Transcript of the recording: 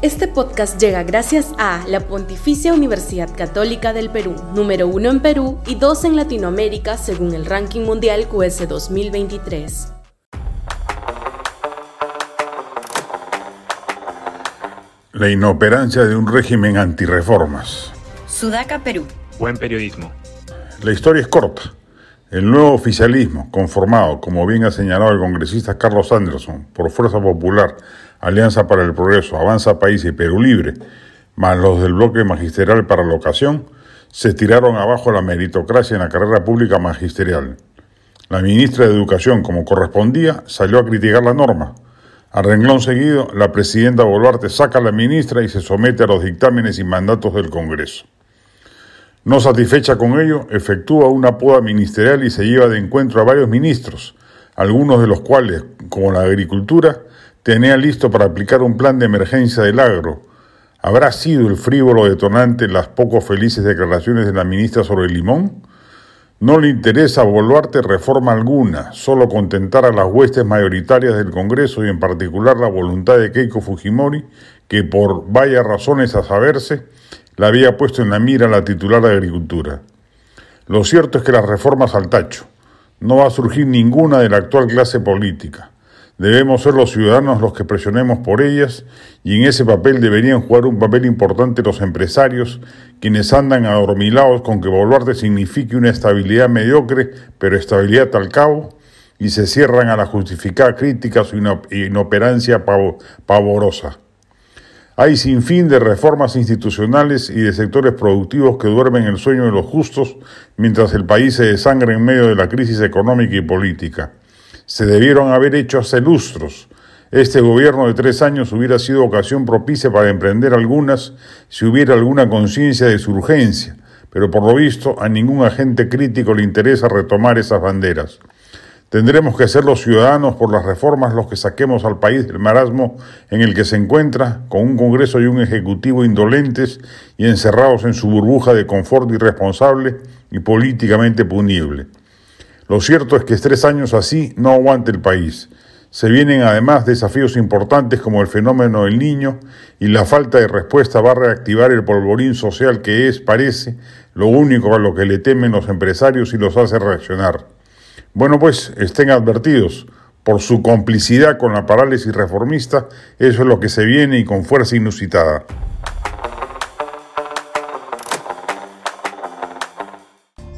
Este podcast llega gracias a la Pontificia Universidad Católica del Perú, número uno en Perú y dos en Latinoamérica según el ranking mundial QS 2023. La inoperancia de un régimen antirreformas. Sudaca, Perú. Buen periodismo. La historia es corta. El nuevo oficialismo, conformado, como bien ha señalado el congresista Carlos Anderson, por Fuerza Popular, Alianza para el Progreso, Avanza País y Perú Libre, más los del bloque magisterial para la ocasión, se tiraron abajo la meritocracia en la carrera pública magisterial. La ministra de Educación, como correspondía, salió a criticar la norma. A renglón seguido, la presidenta Boluarte saca a la ministra y se somete a los dictámenes y mandatos del Congreso. No satisfecha con ello, efectúa una poda ministerial y se lleva de encuentro a varios ministros, algunos de los cuales, como la agricultura, tenía listo para aplicar un plan de emergencia del agro. ¿Habrá sido el frívolo detonante las poco felices declaraciones de la ministra sobre el limón? No le interesa a Boluarte reforma alguna, solo contentar a las huestes mayoritarias del Congreso y en particular la voluntad de Keiko Fujimori, que por varias razones a saberse, la había puesto en la mira la titular de Agricultura. Lo cierto es que las reformas al tacho. No va a surgir ninguna de la actual clase política. Debemos ser los ciudadanos los que presionemos por ellas y en ese papel deberían jugar un papel importante los empresarios, quienes andan adormilados con que Boluarte signifique una estabilidad mediocre, pero estabilidad al cabo, y se cierran a la justificada crítica su inoperancia pavorosa. Hay sin fin de reformas institucionales y de sectores productivos que duermen el sueño de los justos mientras el país se desangra en medio de la crisis económica y política se debieron haber hecho hace lustros. Este gobierno de tres años hubiera sido ocasión propicia para emprender algunas si hubiera alguna conciencia de su urgencia, pero por lo visto a ningún agente crítico le interesa retomar esas banderas. Tendremos que ser los ciudadanos por las reformas los que saquemos al país del marasmo en el que se encuentra, con un Congreso y un Ejecutivo indolentes y encerrados en su burbuja de confort irresponsable y políticamente punible. Lo cierto es que tres años así no aguanta el país. Se vienen además desafíos importantes como el fenómeno del niño y la falta de respuesta va a reactivar el polvorín social que es, parece, lo único a lo que le temen los empresarios y los hace reaccionar. Bueno, pues estén advertidos. Por su complicidad con la parálisis reformista, eso es lo que se viene y con fuerza inusitada.